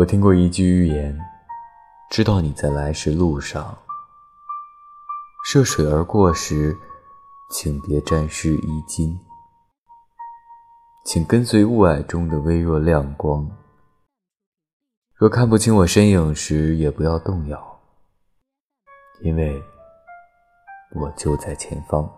我听过一句寓言知道你在来时路上涉水而过时请别沾湿衣襟。请跟随雾霭中的微弱亮光。若看不清我身影时也不要动摇因为我就在前方。